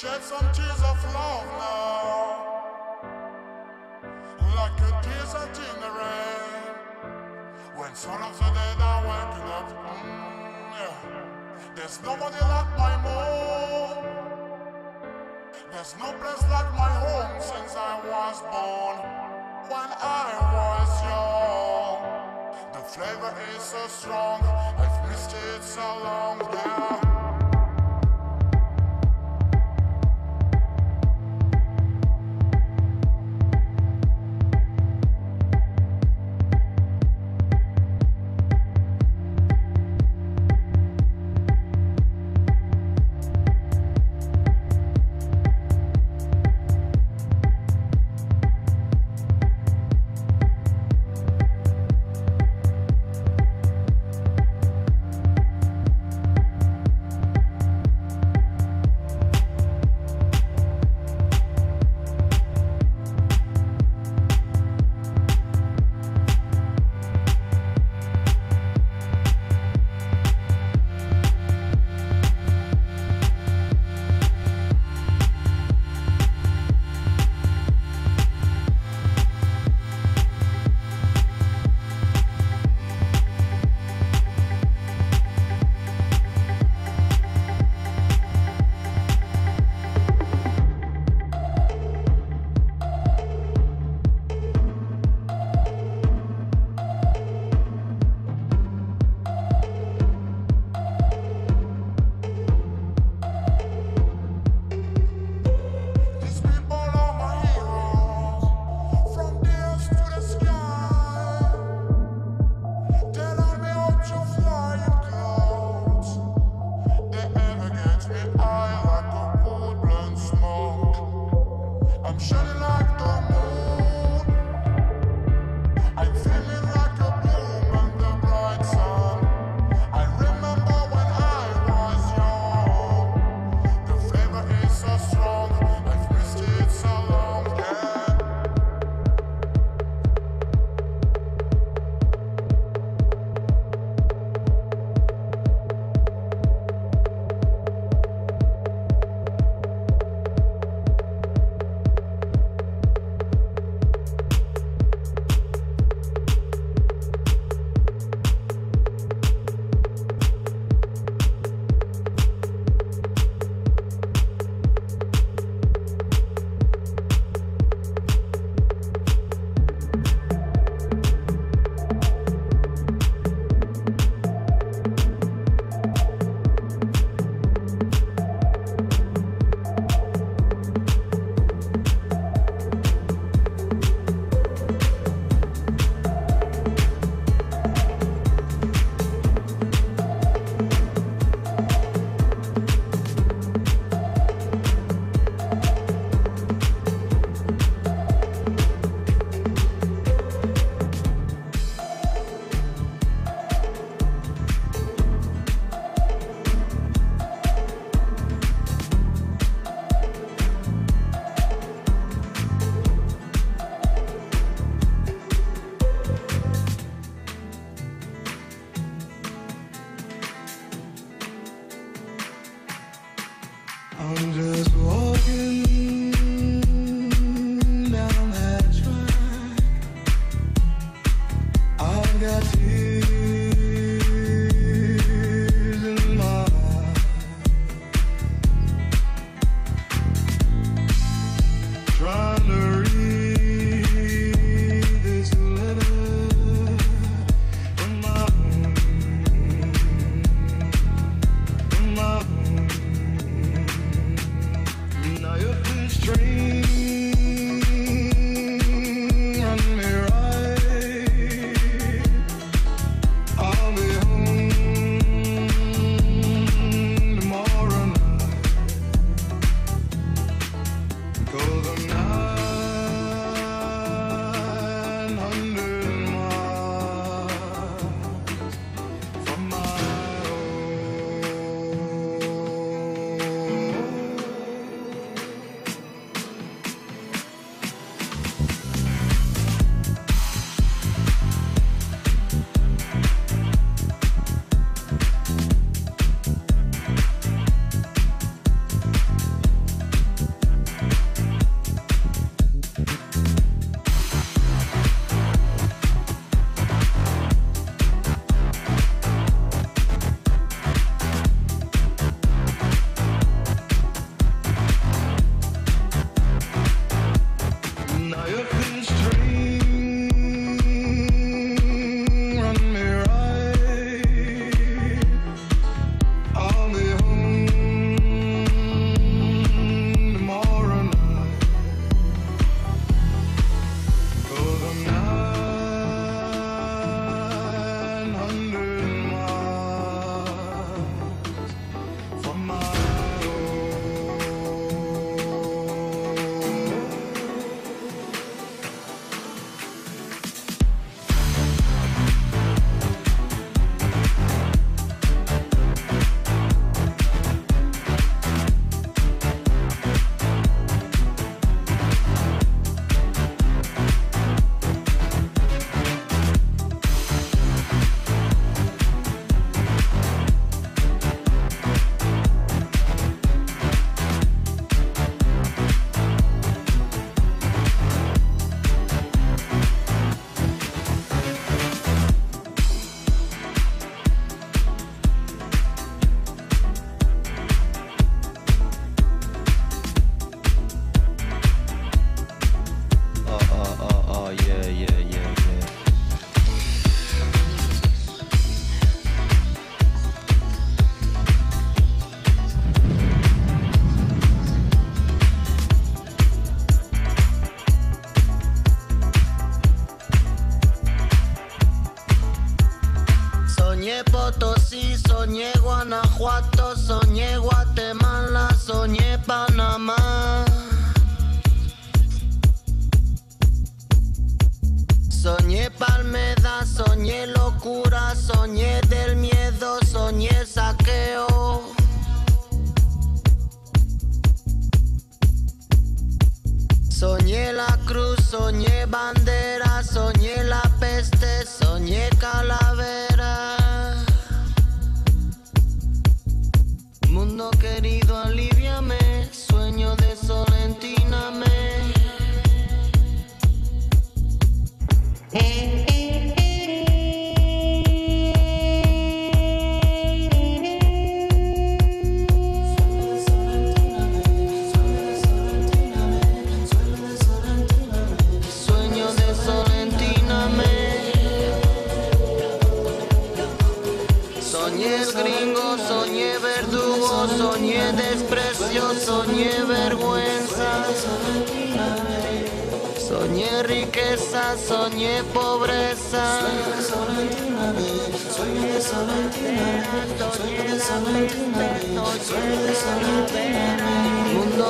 shed some tears of love now, like a desert in the rain. When some of the dead are waking up, mm, yeah. there's nobody like my mom. There's no place like my home since I was born. When I was young, the flavor is so strong. I've missed it so long, yeah.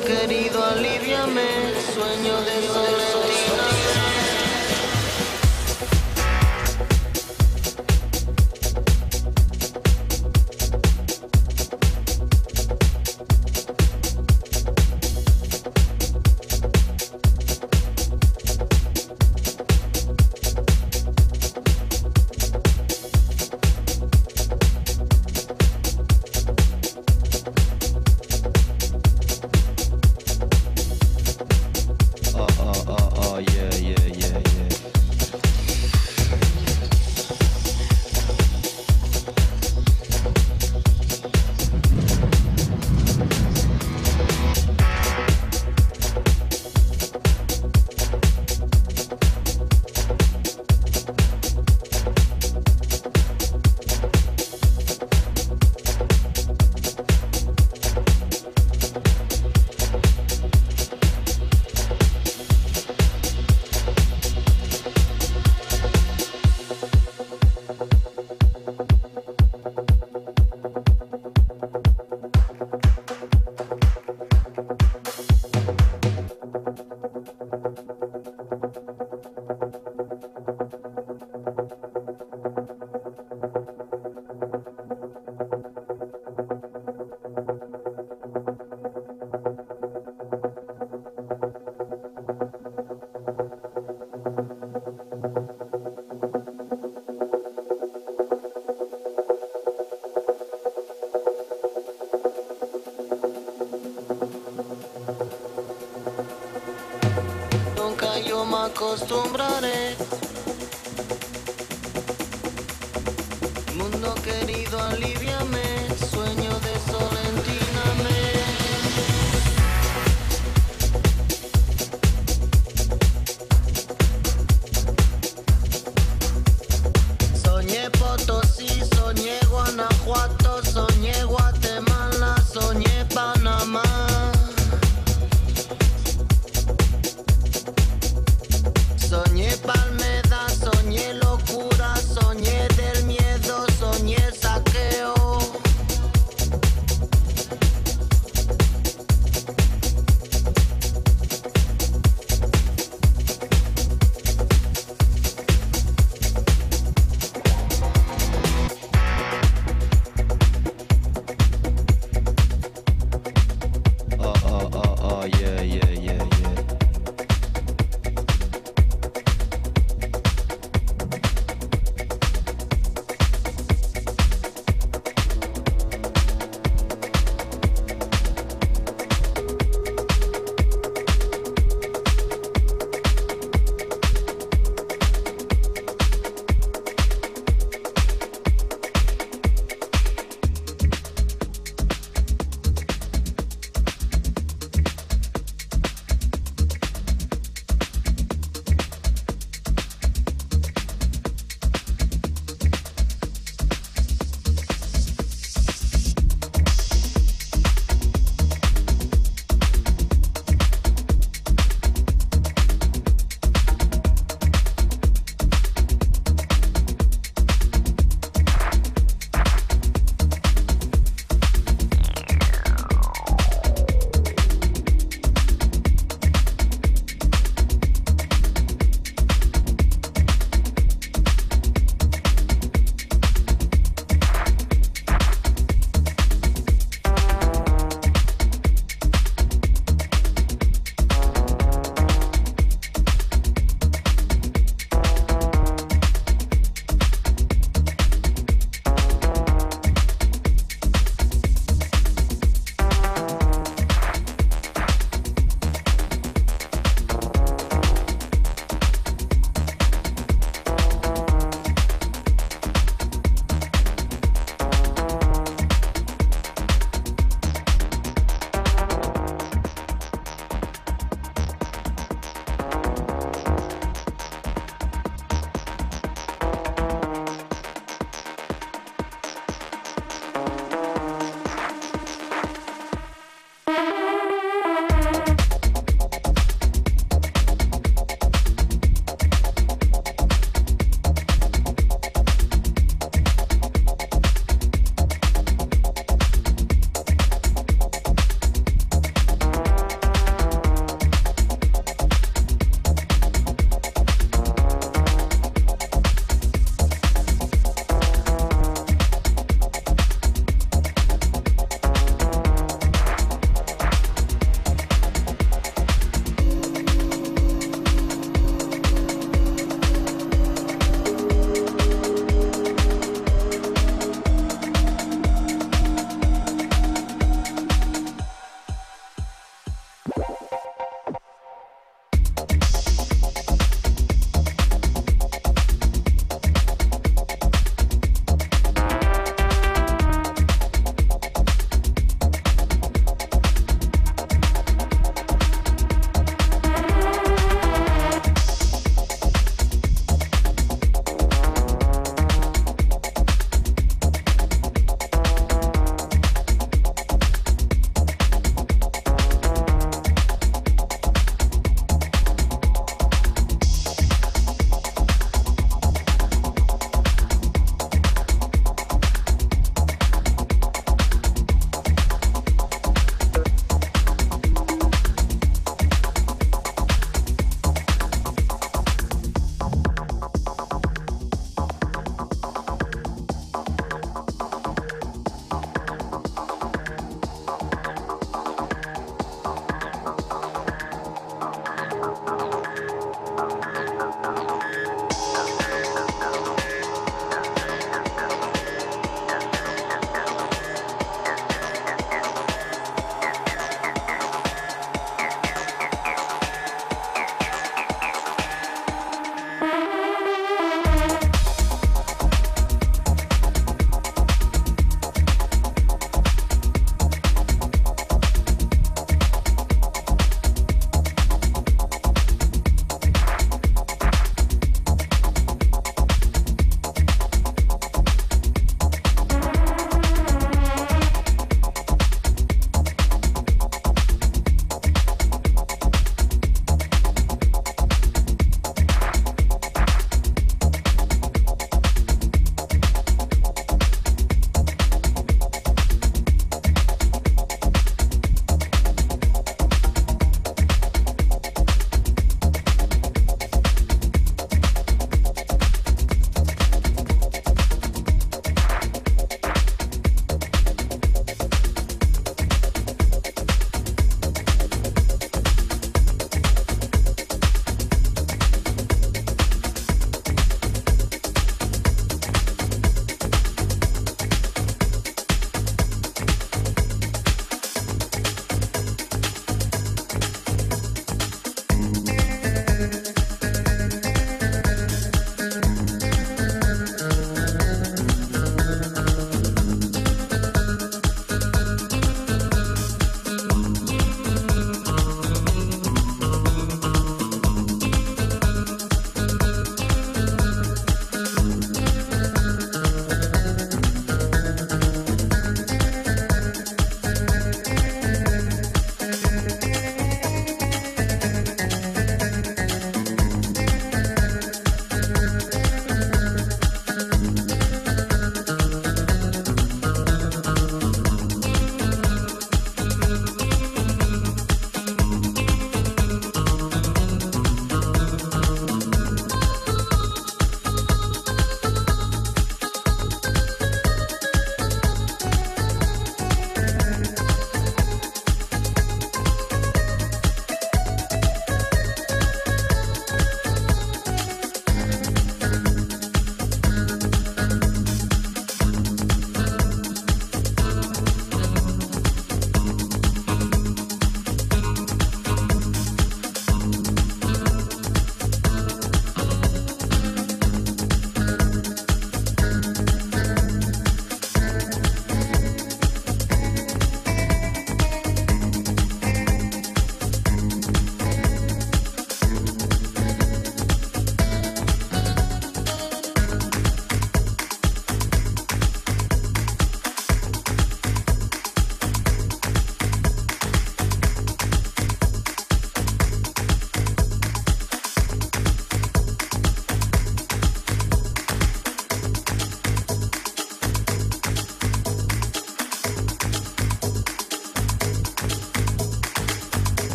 Querido, aliviame, sueño de solentina. Acostumbraré.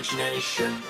Imagination.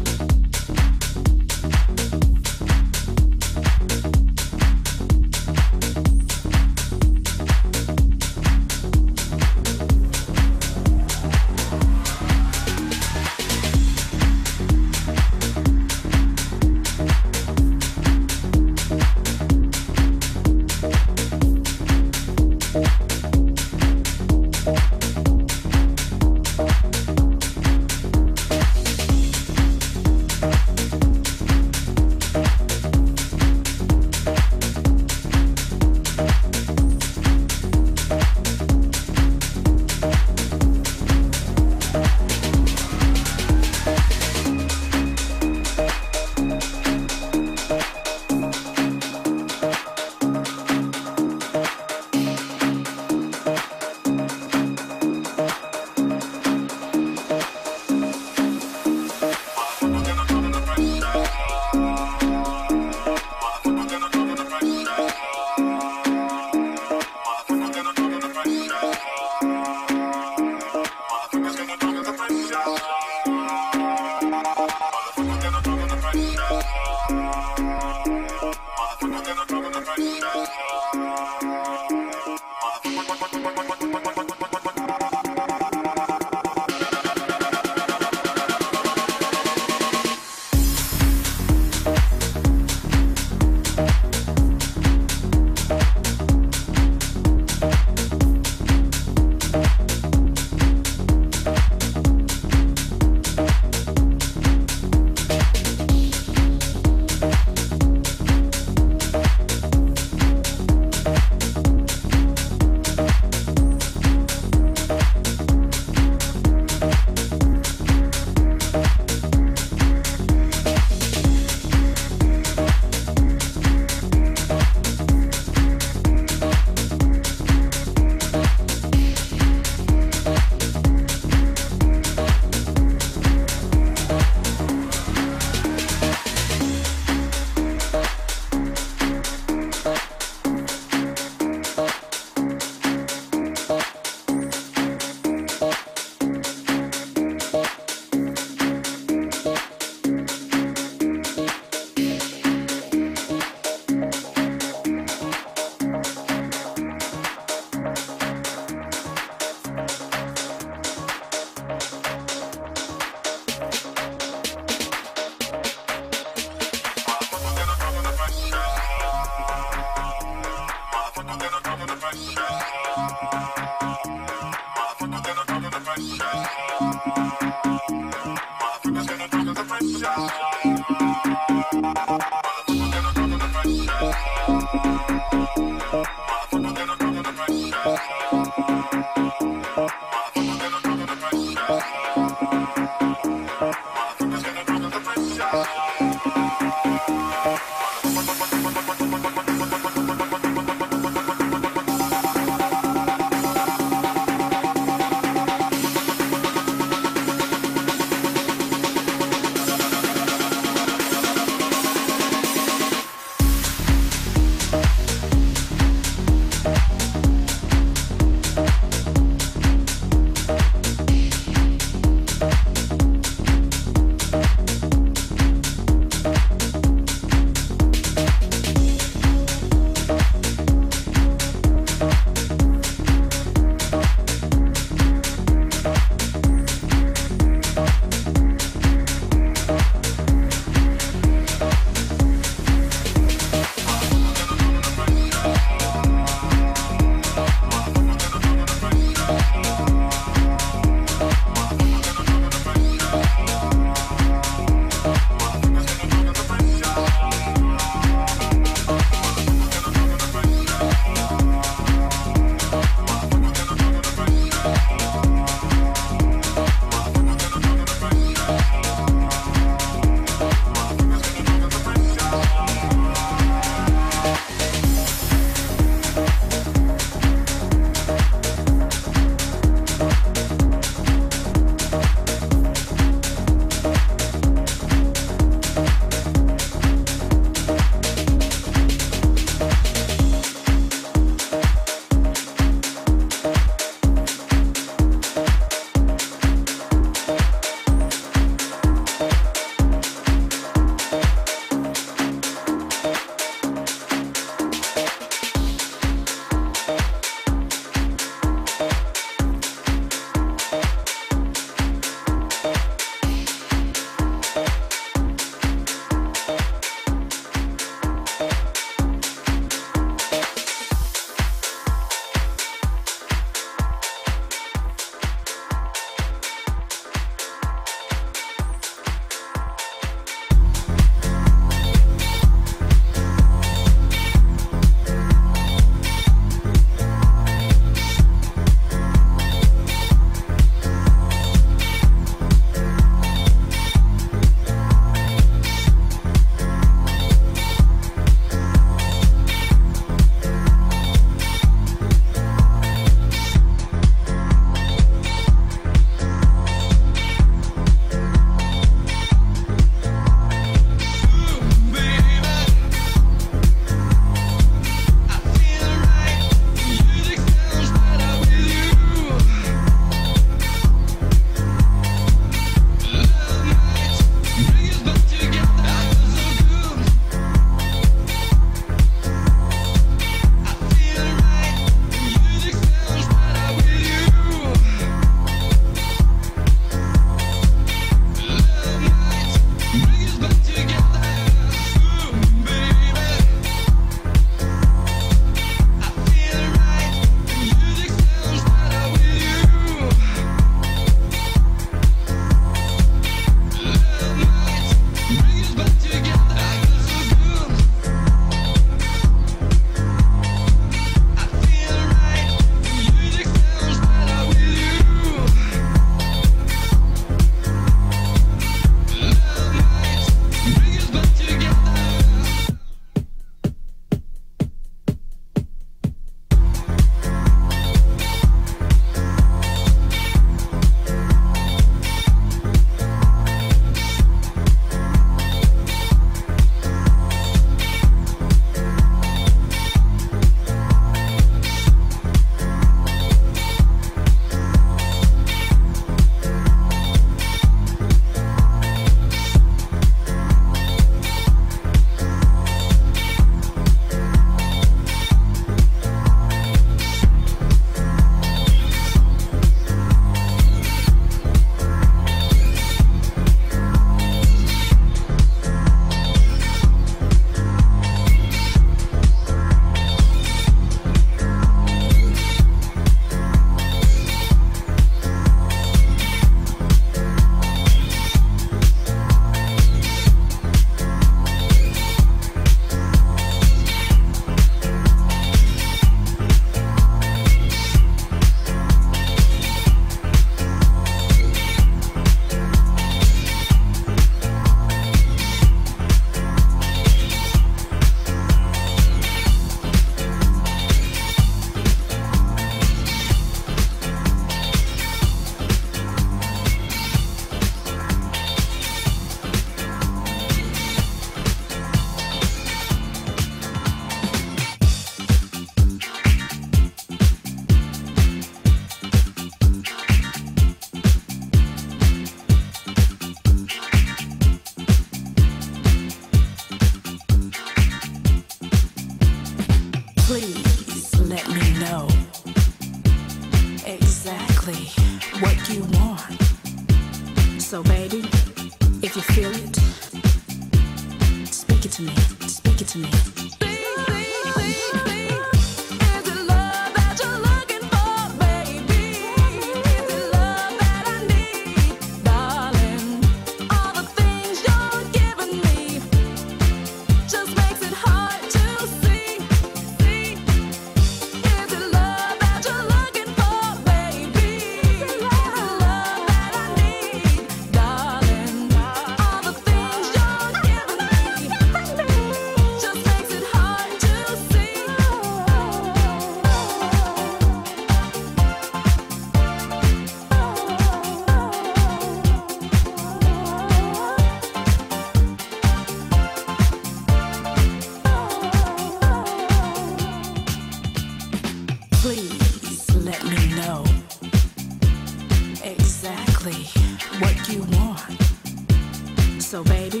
So, baby,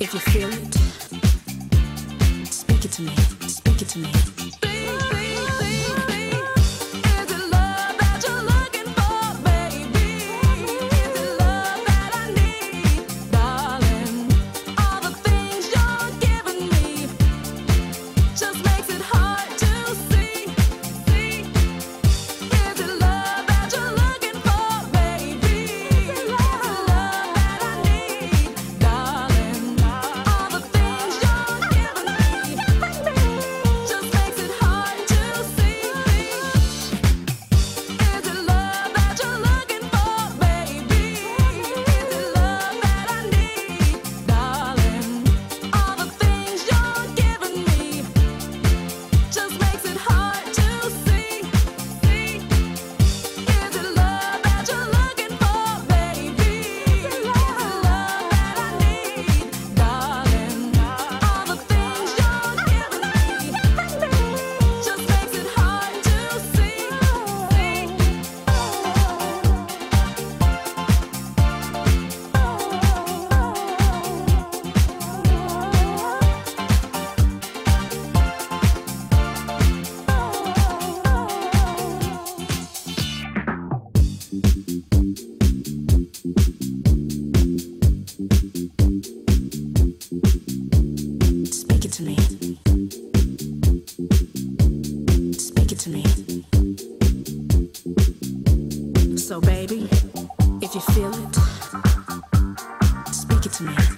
if you feel it, So, baby, if you feel it, speak it to me.